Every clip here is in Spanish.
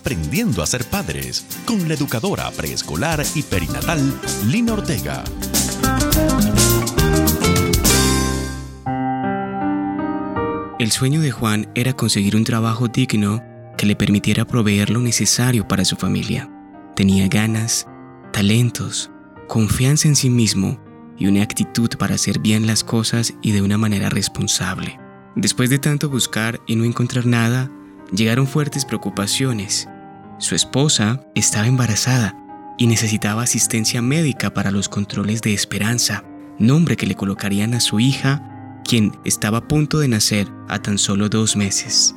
Aprendiendo a ser padres con la educadora preescolar y perinatal Lina Ortega. El sueño de Juan era conseguir un trabajo digno que le permitiera proveer lo necesario para su familia. Tenía ganas, talentos, confianza en sí mismo y una actitud para hacer bien las cosas y de una manera responsable. Después de tanto buscar y no encontrar nada, llegaron fuertes preocupaciones. Su esposa estaba embarazada y necesitaba asistencia médica para los controles de esperanza, nombre que le colocarían a su hija, quien estaba a punto de nacer a tan solo dos meses.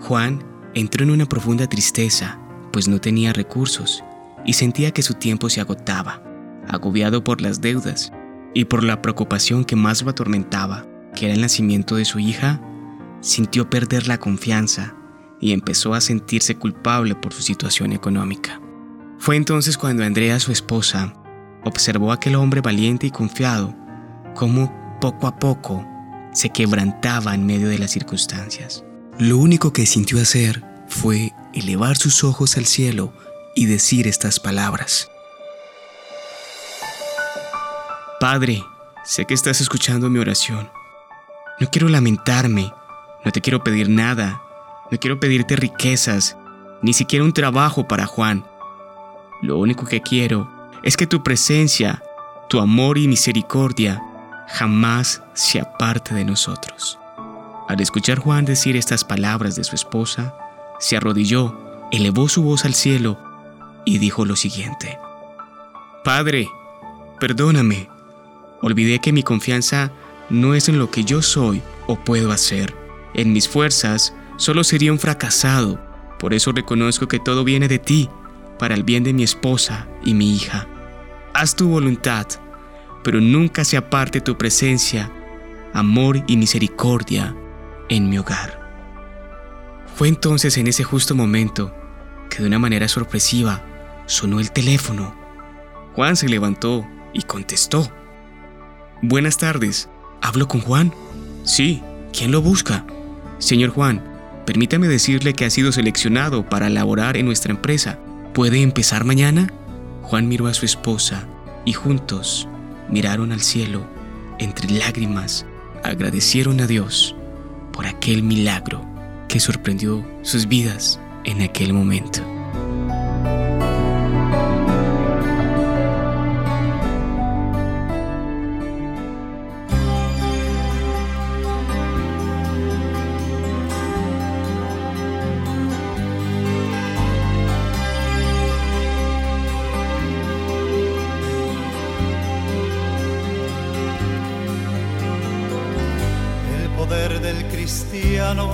Juan entró en una profunda tristeza, pues no tenía recursos y sentía que su tiempo se agotaba, agobiado por las deudas y por la preocupación que más lo atormentaba, que era el nacimiento de su hija, sintió perder la confianza y empezó a sentirse culpable por su situación económica. Fue entonces cuando Andrea, su esposa, observó a aquel hombre valiente y confiado, cómo poco a poco se quebrantaba en medio de las circunstancias. Lo único que sintió hacer fue elevar sus ojos al cielo y decir estas palabras. Padre, sé que estás escuchando mi oración. No quiero lamentarme, no te quiero pedir nada, no quiero pedirte riquezas, ni siquiera un trabajo para Juan. Lo único que quiero es que tu presencia, tu amor y misericordia jamás se aparte de nosotros. Al escuchar Juan decir estas palabras de su esposa, se arrodilló, elevó su voz al cielo y dijo lo siguiente. Padre, perdóname. Olvidé que mi confianza no es en lo que yo soy o puedo hacer. En mis fuerzas solo sería un fracasado. Por eso reconozco que todo viene de ti, para el bien de mi esposa y mi hija. Haz tu voluntad, pero nunca se aparte tu presencia, amor y misericordia en mi hogar. Fue entonces en ese justo momento que de una manera sorpresiva sonó el teléfono. Juan se levantó y contestó. Buenas tardes, ¿hablo con Juan? Sí, ¿quién lo busca? Señor Juan, permítame decirle que ha sido seleccionado para laborar en nuestra empresa. ¿Puede empezar mañana? Juan miró a su esposa y juntos miraron al cielo. Entre lágrimas agradecieron a Dios por aquel milagro que sorprendió sus vidas en aquel momento. Cristiano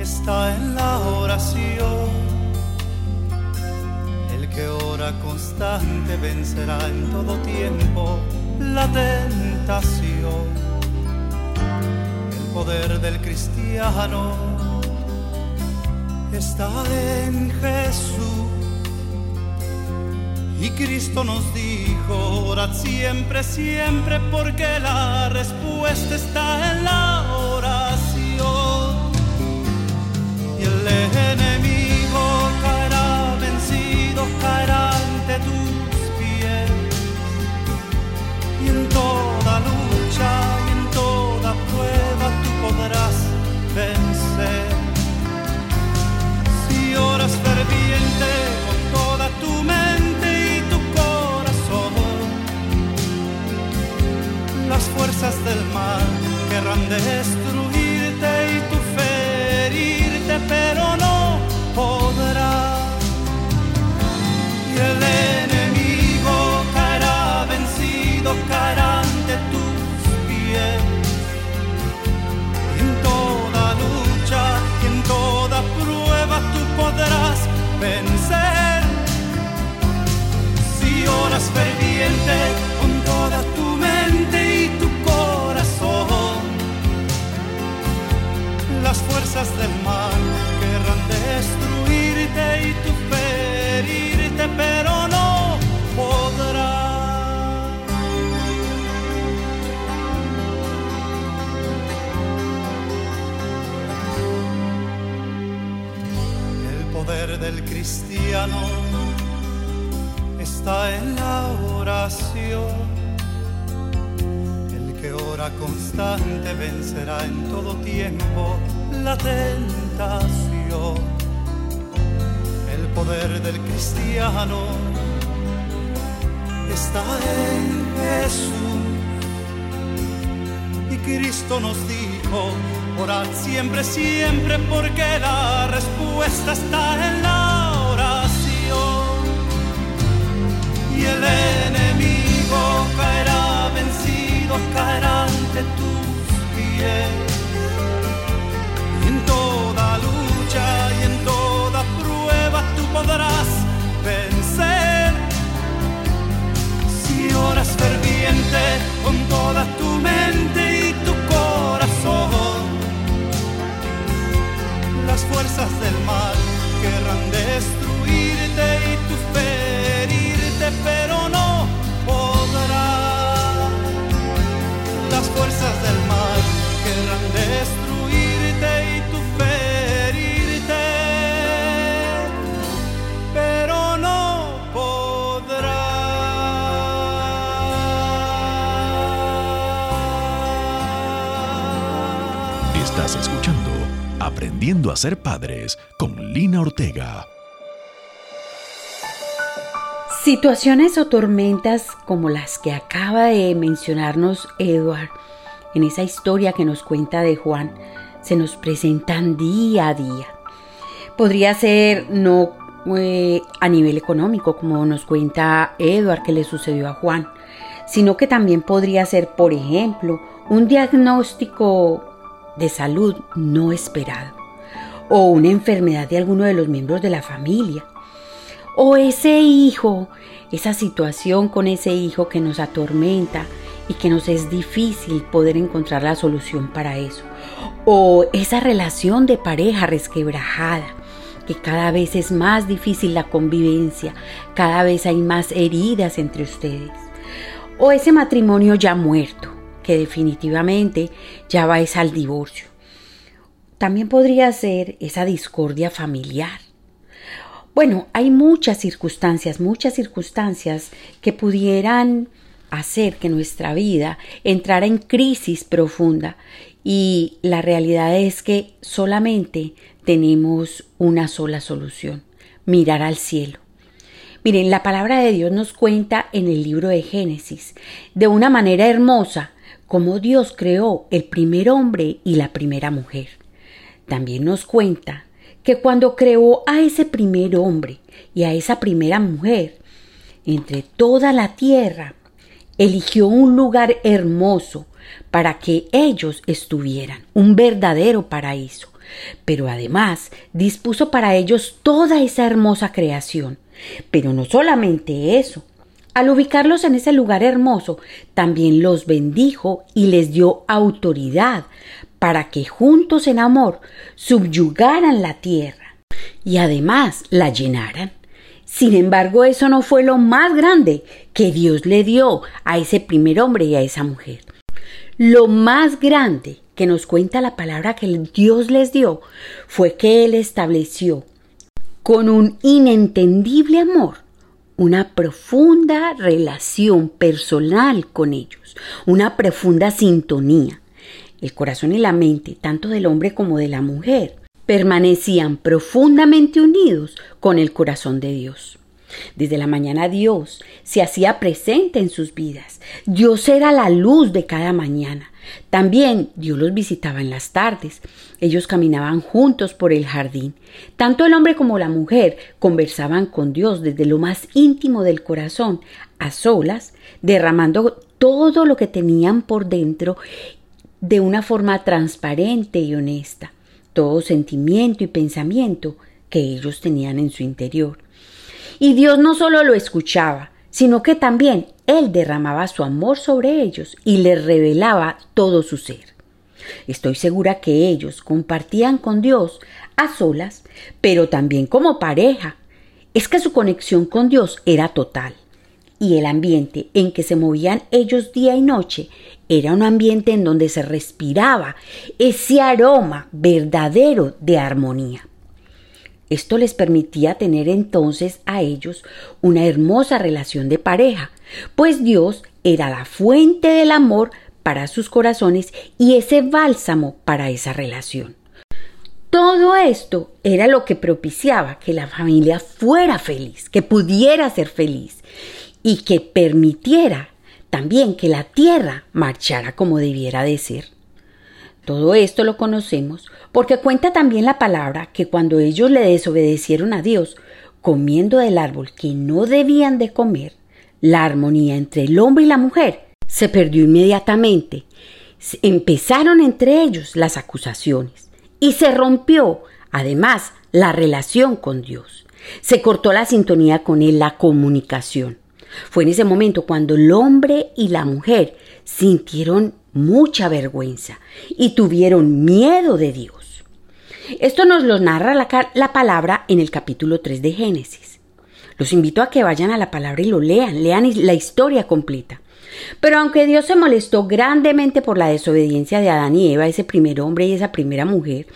está en la oración. El que ora constante vencerá en todo tiempo la tentación. El poder del cristiano está en Jesús. Y Cristo nos dijo, orad siempre, siempre, porque la respuesta está en la está en la oración. El que ora constante vencerá en todo tiempo la tentación. El poder del cristiano está en Jesús. Y Cristo nos dijo, orad siempre, siempre, porque la respuesta está en la querrán destruirte y tu ferirte, pero fuerzas del mal querrán destruirte y tu ferirte, pero no podrá. Estás escuchando Aprendiendo a ser padres con Lina Ortega. Situaciones o tormentas como las que acaba de mencionarnos Edward en esa historia que nos cuenta de Juan se nos presentan día a día. Podría ser no eh, a nivel económico como nos cuenta Edward que le sucedió a Juan, sino que también podría ser, por ejemplo, un diagnóstico de salud no esperado, o una enfermedad de alguno de los miembros de la familia, o ese hijo, esa situación con ese hijo que nos atormenta y que nos es difícil poder encontrar la solución para eso, o esa relación de pareja resquebrajada, que cada vez es más difícil la convivencia, cada vez hay más heridas entre ustedes, o ese matrimonio ya muerto, que definitivamente ya va es al divorcio. También podría ser esa discordia familiar. Bueno, hay muchas circunstancias, muchas circunstancias que pudieran hacer que nuestra vida entrara en crisis profunda y la realidad es que solamente tenemos una sola solución, mirar al cielo. Miren, la palabra de Dios nos cuenta en el libro de Génesis de una manera hermosa cómo Dios creó el primer hombre y la primera mujer. También nos cuenta que cuando creó a ese primer hombre y a esa primera mujer, entre toda la tierra, eligió un lugar hermoso para que ellos estuvieran, un verdadero paraíso. Pero además dispuso para ellos toda esa hermosa creación. Pero no solamente eso, al ubicarlos en ese lugar hermoso, también los bendijo y les dio autoridad para que juntos en amor subyugaran la tierra y además la llenaran. Sin embargo, eso no fue lo más grande que Dios le dio a ese primer hombre y a esa mujer. Lo más grande que nos cuenta la palabra que Dios les dio fue que Él estableció con un inentendible amor una profunda relación personal con ellos, una profunda sintonía. El corazón y la mente, tanto del hombre como de la mujer, permanecían profundamente unidos con el corazón de Dios. Desde la mañana Dios se hacía presente en sus vidas. Dios era la luz de cada mañana. También Dios los visitaba en las tardes. Ellos caminaban juntos por el jardín. Tanto el hombre como la mujer conversaban con Dios desde lo más íntimo del corazón, a solas, derramando todo lo que tenían por dentro de una forma transparente y honesta, todo sentimiento y pensamiento que ellos tenían en su interior. Y Dios no solo lo escuchaba, sino que también Él derramaba su amor sobre ellos y les revelaba todo su ser. Estoy segura que ellos compartían con Dios a solas, pero también como pareja. Es que su conexión con Dios era total. Y el ambiente en que se movían ellos día y noche era un ambiente en donde se respiraba ese aroma verdadero de armonía. Esto les permitía tener entonces a ellos una hermosa relación de pareja, pues Dios era la fuente del amor para sus corazones y ese bálsamo para esa relación. Todo esto era lo que propiciaba que la familia fuera feliz, que pudiera ser feliz y que permitiera también que la tierra marchara como debiera de ser. Todo esto lo conocemos porque cuenta también la palabra que cuando ellos le desobedecieron a Dios, comiendo del árbol que no debían de comer, la armonía entre el hombre y la mujer se perdió inmediatamente. Empezaron entre ellos las acusaciones y se rompió, además, la relación con Dios. Se cortó la sintonía con Él, la comunicación. Fue en ese momento cuando el hombre y la mujer sintieron mucha vergüenza y tuvieron miedo de Dios. Esto nos lo narra la, palabra en el capítulo 3 de Génesis. Los invito a que vayan a la palabra y lo lean, lean la historia completa. Pero aunque Dios se molestó grandemente por la desobediencia de Adán y Eva, ese primer hombre y esa primera mujer,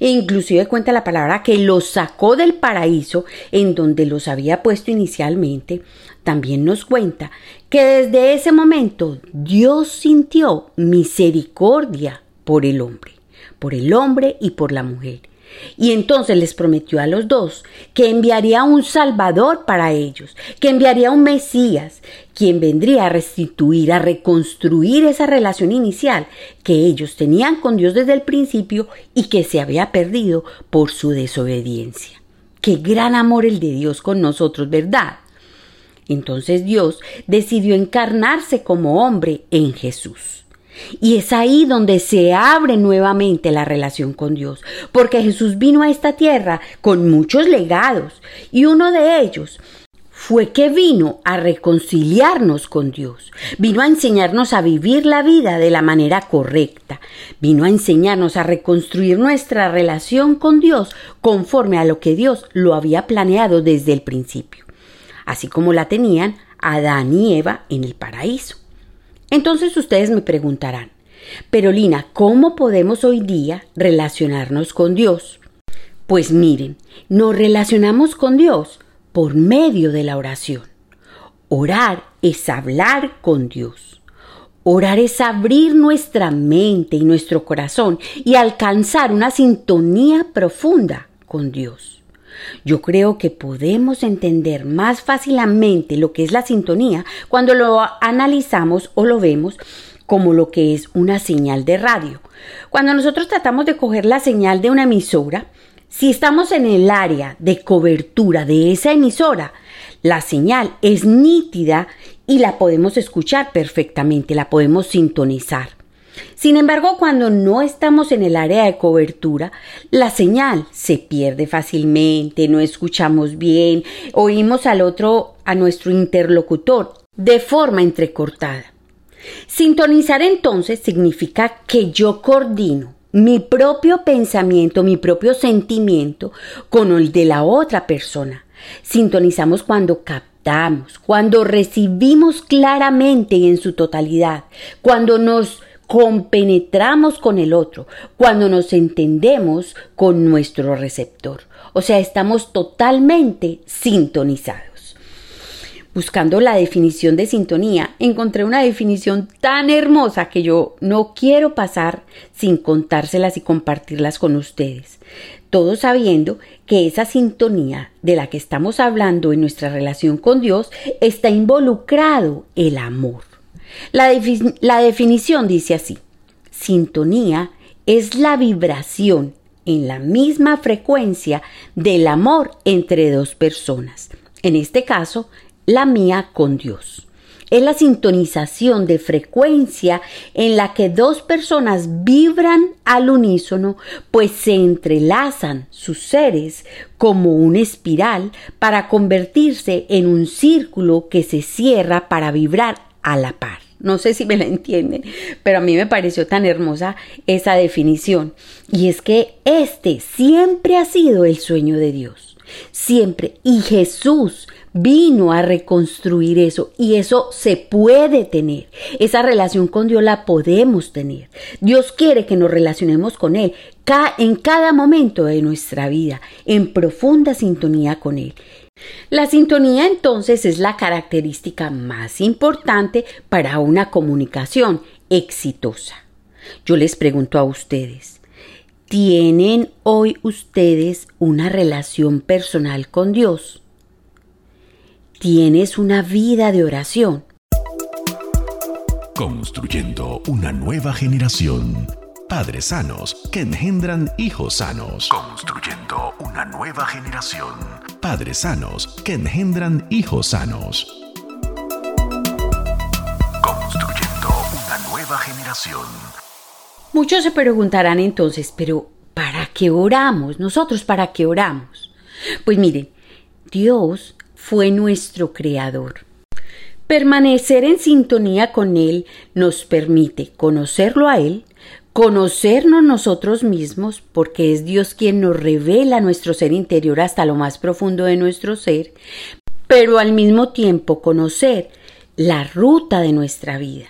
e inclusive cuenta la palabra que los sacó del paraíso en donde los había puesto inicialmente, también nos cuenta que desde ese momento Dios sintió misericordia por el hombre, por el hombre y por la mujer. Y entonces les prometió a los dos que enviaría un Salvador para ellos, que enviaría un Mesías, quien vendría a restituir, a reconstruir esa relación inicial que ellos tenían con Dios desde el principio y que se había perdido por su desobediencia. Qué gran amor el de Dios con nosotros, ¿verdad? Entonces Dios decidió encarnarse como hombre en Jesús. Y es ahí donde se abre nuevamente la relación con Dios, porque Jesús vino a esta tierra con muchos legados, y uno de ellos fue que vino a reconciliarnos con Dios, vino a enseñarnos a vivir la vida de la manera correcta, vino a enseñarnos a reconstruir nuestra relación con Dios conforme a lo que Dios lo había planeado desde el principio así como la tenían Adán y Eva en el paraíso. Entonces ustedes me preguntarán, pero Lina, ¿cómo podemos hoy día relacionarnos con Dios? Pues miren, nos relacionamos con Dios por medio de la oración. Orar es hablar con Dios. Orar es abrir nuestra mente y nuestro corazón y alcanzar una sintonía profunda con Dios. Yo creo que podemos entender más fácilmente lo que es la sintonía cuando lo analizamos o lo vemos como lo que es una señal de radio. Cuando nosotros tratamos de coger la señal de una emisora, si estamos en el área de cobertura de esa emisora, la señal es nítida y la podemos escuchar perfectamente, la podemos sintonizar. Sin embargo, cuando no estamos en el área de cobertura, la señal se pierde fácilmente, no escuchamos bien, oímos al otro, a nuestro interlocutor, de forma entrecortada. Sintonizar entonces significa que yo coordino mi propio pensamiento, mi propio sentimiento con el de la otra persona. Sintonizamos cuando captamos, cuando recibimos claramente y en su totalidad, cuando nos compenetramos con el otro, cuando nos entendemos con nuestro receptor. O sea, estamos totalmente sintonizados. Buscando la definición de sintonía, encontré una definición tan hermosa que yo no quiero pasar sin contárselas y compartirlas con ustedes. Todos sabiendo que esa sintonía de la que estamos hablando en nuestra relación con Dios está involucrado el amor. La, definición dice así, sintonía es la vibración en la misma frecuencia del amor entre dos personas, en este caso, la mía con Dios. Es la sintonización de frecuencia en la que dos personas vibran al unísono, pues se entrelazan sus seres como una espiral para convertirse en un círculo que se cierra para vibrar a la par. No sé si me la entienden, pero a mí me pareció tan hermosa esa definición. Y es que este siempre ha sido el sueño de Dios. Siempre. Y Jesús vino a reconstruir eso y eso se puede tener. Esa relación con Dios la podemos tener. Dios quiere que nos relacionemos con Él en cada momento de nuestra vida, en profunda sintonía con Él. La sintonía entonces es la característica más importante para una comunicación exitosa. Yo les pregunto a ustedes, ¿tienen hoy ustedes una relación personal con Dios? ¿Tienes una vida de oración? Construyendo una nueva generación. Padres sanos que engendran hijos sanos. Construyendo una nueva generación. Padres sanos que engendran hijos sanos. Construyendo una nueva generación. Muchos se preguntarán entonces, pero ¿para qué oramos? Nosotros, ¿para qué oramos? Pues miren, Dios fue nuestro creador. Permanecer en sintonía con Él nos permite conocerlo a Él, conocernos nosotros mismos, porque es Dios quien nos revela nuestro ser interior hasta lo más profundo de nuestro ser, pero al mismo tiempo conocer la ruta de nuestra vida.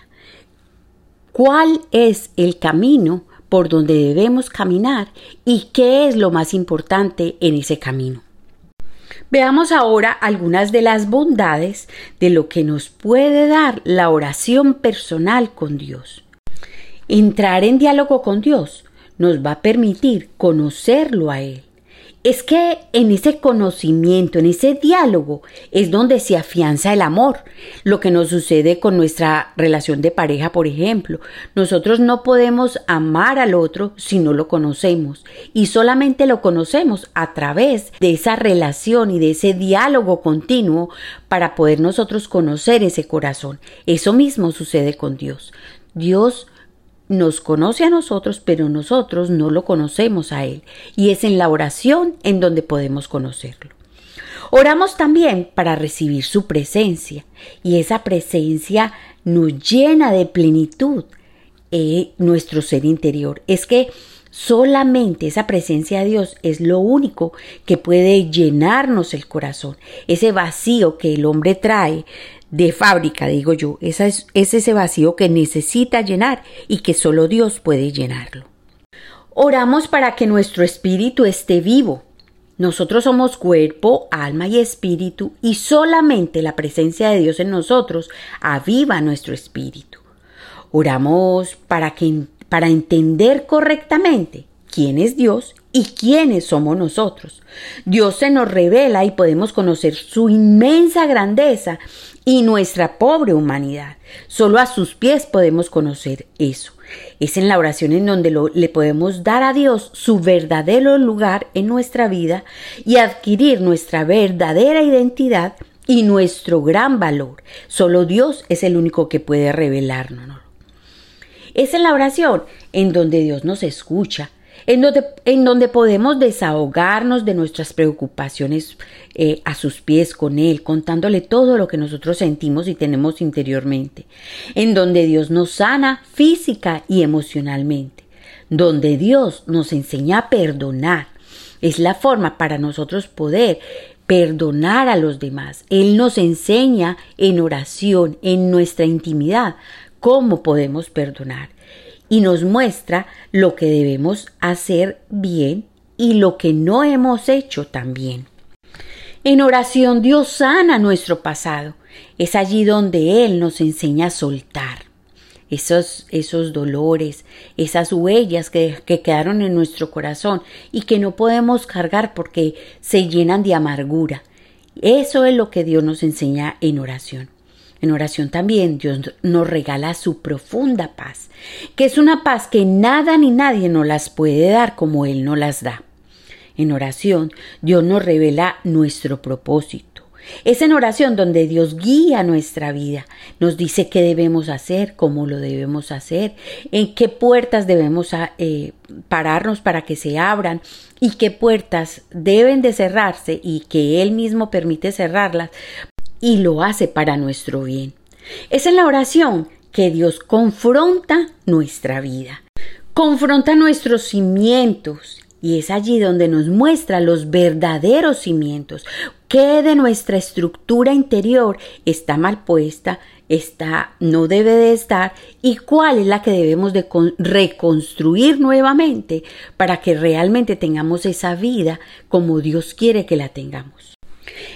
¿Cuál es el camino por donde debemos caminar y qué es lo más importante en ese camino? Veamos ahora algunas de las bondades de lo que nos puede dar la oración personal con Dios. Entrar en diálogo con Dios nos va a permitir conocerlo a Él. Es que en ese conocimiento, en ese diálogo, es donde se afianza el amor. Lo que nos sucede con nuestra relación de pareja, por ejemplo. Nosotros no podemos amar al otro si no lo conocemos. Y solamente lo conocemos a través de esa relación y de ese diálogo continuo para poder nosotros conocer ese corazón. Eso mismo sucede con Dios. Dios nos conoce a nosotros, pero nosotros no lo conocemos a Él. Y es en la oración en donde podemos conocerlo. Oramos también para recibir su presencia y esa presencia nos llena de plenitud eh, nuestro ser interior. Es que solamente esa presencia de Dios es lo único que puede llenarnos el corazón. Ese vacío que el hombre trae de fábrica, digo yo. es, es ese vacío que necesita llenar y que solo Dios puede llenarlo. Oramos para que nuestro espíritu esté vivo. Nosotros somos cuerpo, alma y espíritu y solamente la presencia de Dios en nosotros aviva nuestro espíritu. Oramos para que para entender correctamente quién es Dios y quiénes somos nosotros. Dios se nos revela y podemos conocer su inmensa grandeza y nuestra pobre humanidad. Solo a sus pies podemos conocer eso. Es en la oración en donde le podemos dar a Dios su verdadero lugar en nuestra vida y adquirir nuestra verdadera identidad y nuestro gran valor. Solo Dios es el único que puede revelarnos. Es en la oración en donde Dios nos escucha, en donde, en donde podemos desahogarnos de nuestras preocupaciones eh, a sus pies con Él, contándole todo lo que nosotros sentimos y tenemos interiormente, en donde Dios nos sana física y emocionalmente, donde Dios nos enseña a perdonar. Es la forma para nosotros poder perdonar a los demás. Él nos enseña en oración, en nuestra intimidad, cómo podemos perdonar y nos muestra lo que debemos hacer bien y lo que no hemos hecho tan bien. En oración Dios sana nuestro pasado. Es allí donde Él nos enseña a soltar esos, esos dolores, esas huellas que, que quedaron en nuestro corazón y que no podemos cargar porque se llenan de amargura. Eso es lo que Dios nos enseña en oración. En oración también Dios nos regala su profunda paz, que es una paz que nada ni nadie nos las puede dar como Él nos las da. En oración Dios nos revela nuestro propósito. Es en oración donde Dios guía nuestra vida, nos dice qué debemos hacer, cómo lo debemos hacer, en qué puertas debemos eh, pararnos para que se abran y qué puertas deben de cerrarse y que Él mismo permite cerrarlas y lo hace para nuestro bien. Es en la oración que Dios confronta nuestra vida, confronta nuestros cimientos Y es allí donde nos muestra los verdaderos cimientos, qué de nuestra estructura interior está mal puesta, está no debe de estar y cuál es la que debemos de reconstruir nuevamente para que realmente tengamos esa vida como Dios quiere que la tengamos.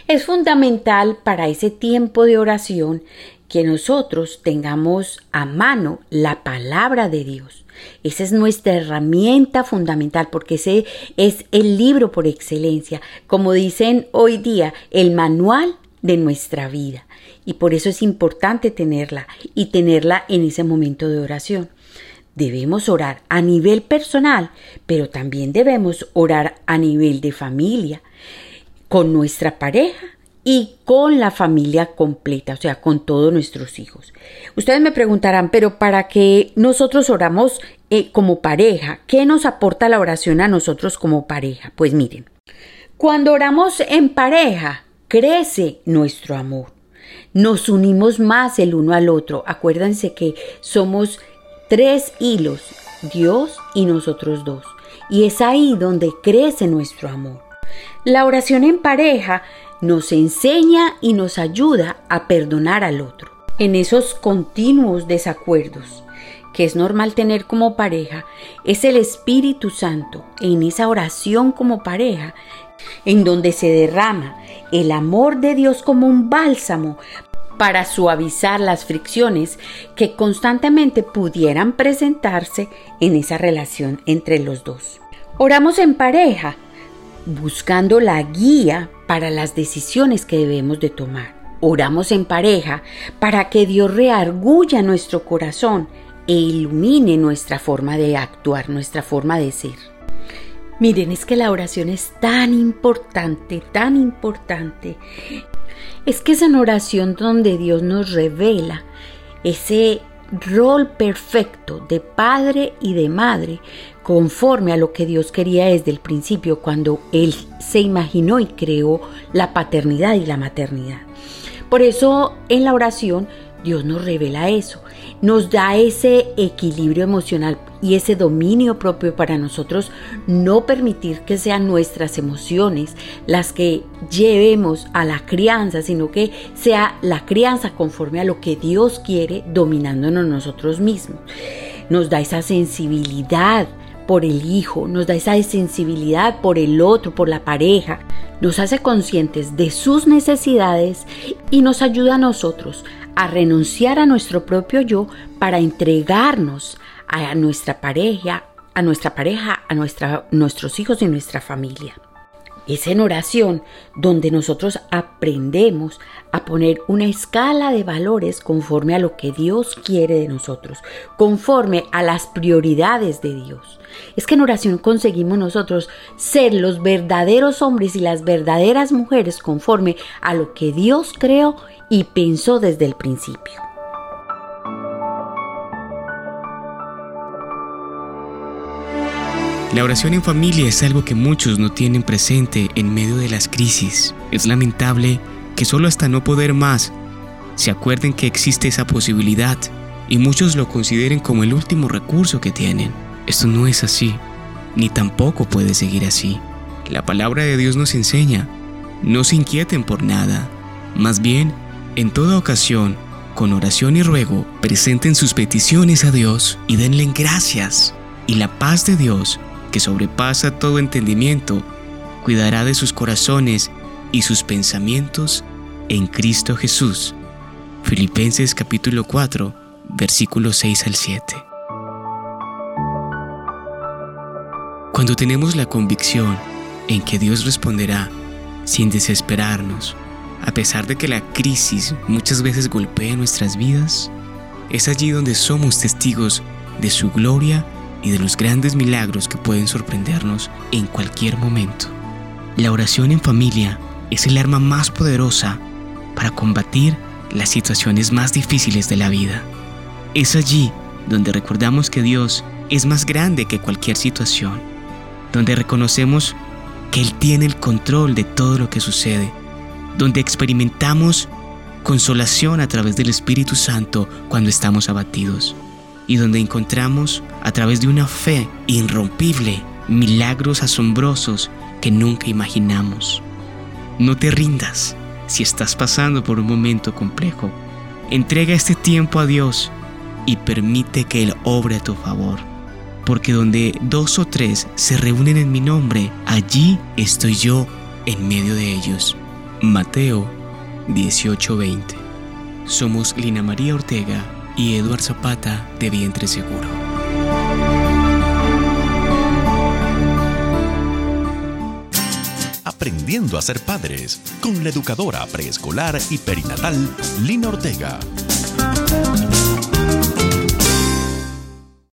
Es fundamental para ese tiempo de oración que nosotros tengamos a mano la palabra de Dios. Esa es nuestra herramienta fundamental porque ese es el libro por excelencia, como dicen hoy día, el manual de nuestra vida. Y por eso es importante tenerla y tenerla en ese momento de oración. Debemos orar a nivel personal, pero también debemos orar a nivel de familia, con nuestra pareja y con la familia completa, o sea, con todos nuestros hijos. Ustedes me preguntarán, pero para que nosotros oramos eh, como pareja, ¿qué nos aporta la oración a nosotros como pareja? Pues miren, cuando oramos en pareja, crece nuestro amor. Nos unimos más el uno al otro. Acuérdense que somos tres hilos, Dios y nosotros dos. Y es ahí donde crece nuestro amor. La oración en pareja nos enseña y nos ayuda a perdonar al otro. En esos continuos desacuerdos que es normal tener como pareja, es el Espíritu Santo en esa oración como pareja, en donde se derrama el amor de Dios como un bálsamo para suavizar las fricciones que constantemente pudieran presentarse en esa relación entre los dos. Oramos en pareja buscando la guía para las decisiones que debemos de tomar. Oramos en pareja para que Dios reargulla nuestro corazón e ilumine nuestra forma de actuar, nuestra forma de ser. Miren, es que la oración es tan importante, tan importante. Es que es en oración donde Dios nos revela ese rol perfecto de padre y de madre conforme a lo que Dios quería desde el principio cuando Él se imaginó y creó la paternidad y la maternidad. Por eso en la oración Dios nos revela eso, nos da ese equilibrio emocional y ese dominio propio para nosotros no permitir que sean nuestras emociones las que llevemos a la crianza, sino que sea la crianza conforme a lo que Dios quiere dominándonos nosotros mismos. Nos da esa sensibilidad por el hijo, nos da esa sensibilidad por el otro, por la pareja, nos hace conscientes de sus necesidades y nos ayuda a nosotros a renunciar a nuestro propio yo para entregarnos a nuestra pareja, a nuestra pareja, a nuestra, nuestros hijos y nuestra familia. Es en oración donde nosotros aprendemos a poner una escala de valores conforme a lo que Dios quiere de nosotros, conforme a las prioridades de Dios. Es que en oración conseguimos nosotros ser los verdaderos hombres y las verdaderas mujeres conforme a lo que Dios creó y pensó desde el principio. La oración en familia es algo que muchos no tienen presente en medio de las crisis. Es lamentable que solo hasta no poder más se acuerden que existe esa posibilidad y muchos lo consideren como el último recurso que tienen. Esto no es así, ni tampoco puede seguir así. La palabra de Dios nos enseña, no se inquieten por nada, más bien, en toda ocasión, con oración y ruego, presenten sus peticiones a Dios y denle gracias. Y la paz de Dios, que sobrepasa todo entendimiento, cuidará de sus corazones y sus pensamientos en Cristo Jesús. Filipenses capítulo 4, versículos 6 al 7. Cuando tenemos la convicción en que Dios responderá sin desesperarnos, a pesar de que la crisis muchas veces golpea nuestras vidas, es allí donde somos testigos de su gloria y de los grandes milagros que pueden sorprendernos en cualquier momento. La oración en familia es el arma más poderosa para combatir las situaciones más difíciles de la vida. Es allí donde recordamos que Dios es más grande que cualquier situación, donde reconocemos que Él tiene el control de todo lo que sucede, donde experimentamos consolación a través del Espíritu Santo cuando estamos abatidos y donde encontramos a través de una fe irrompible milagros asombrosos que nunca imaginamos. No te rindas si estás pasando por un momento complejo. Entrega este tiempo a Dios y permite que Él obre a tu favor. Porque donde dos o tres se reúnen en mi nombre, allí estoy yo en medio de ellos. Mateo 18:20. Somos Lina María Ortega y Eduard Zapata de Vientre Seguro. Aprendiendo a ser padres con la educadora preescolar y perinatal Lina Ortega.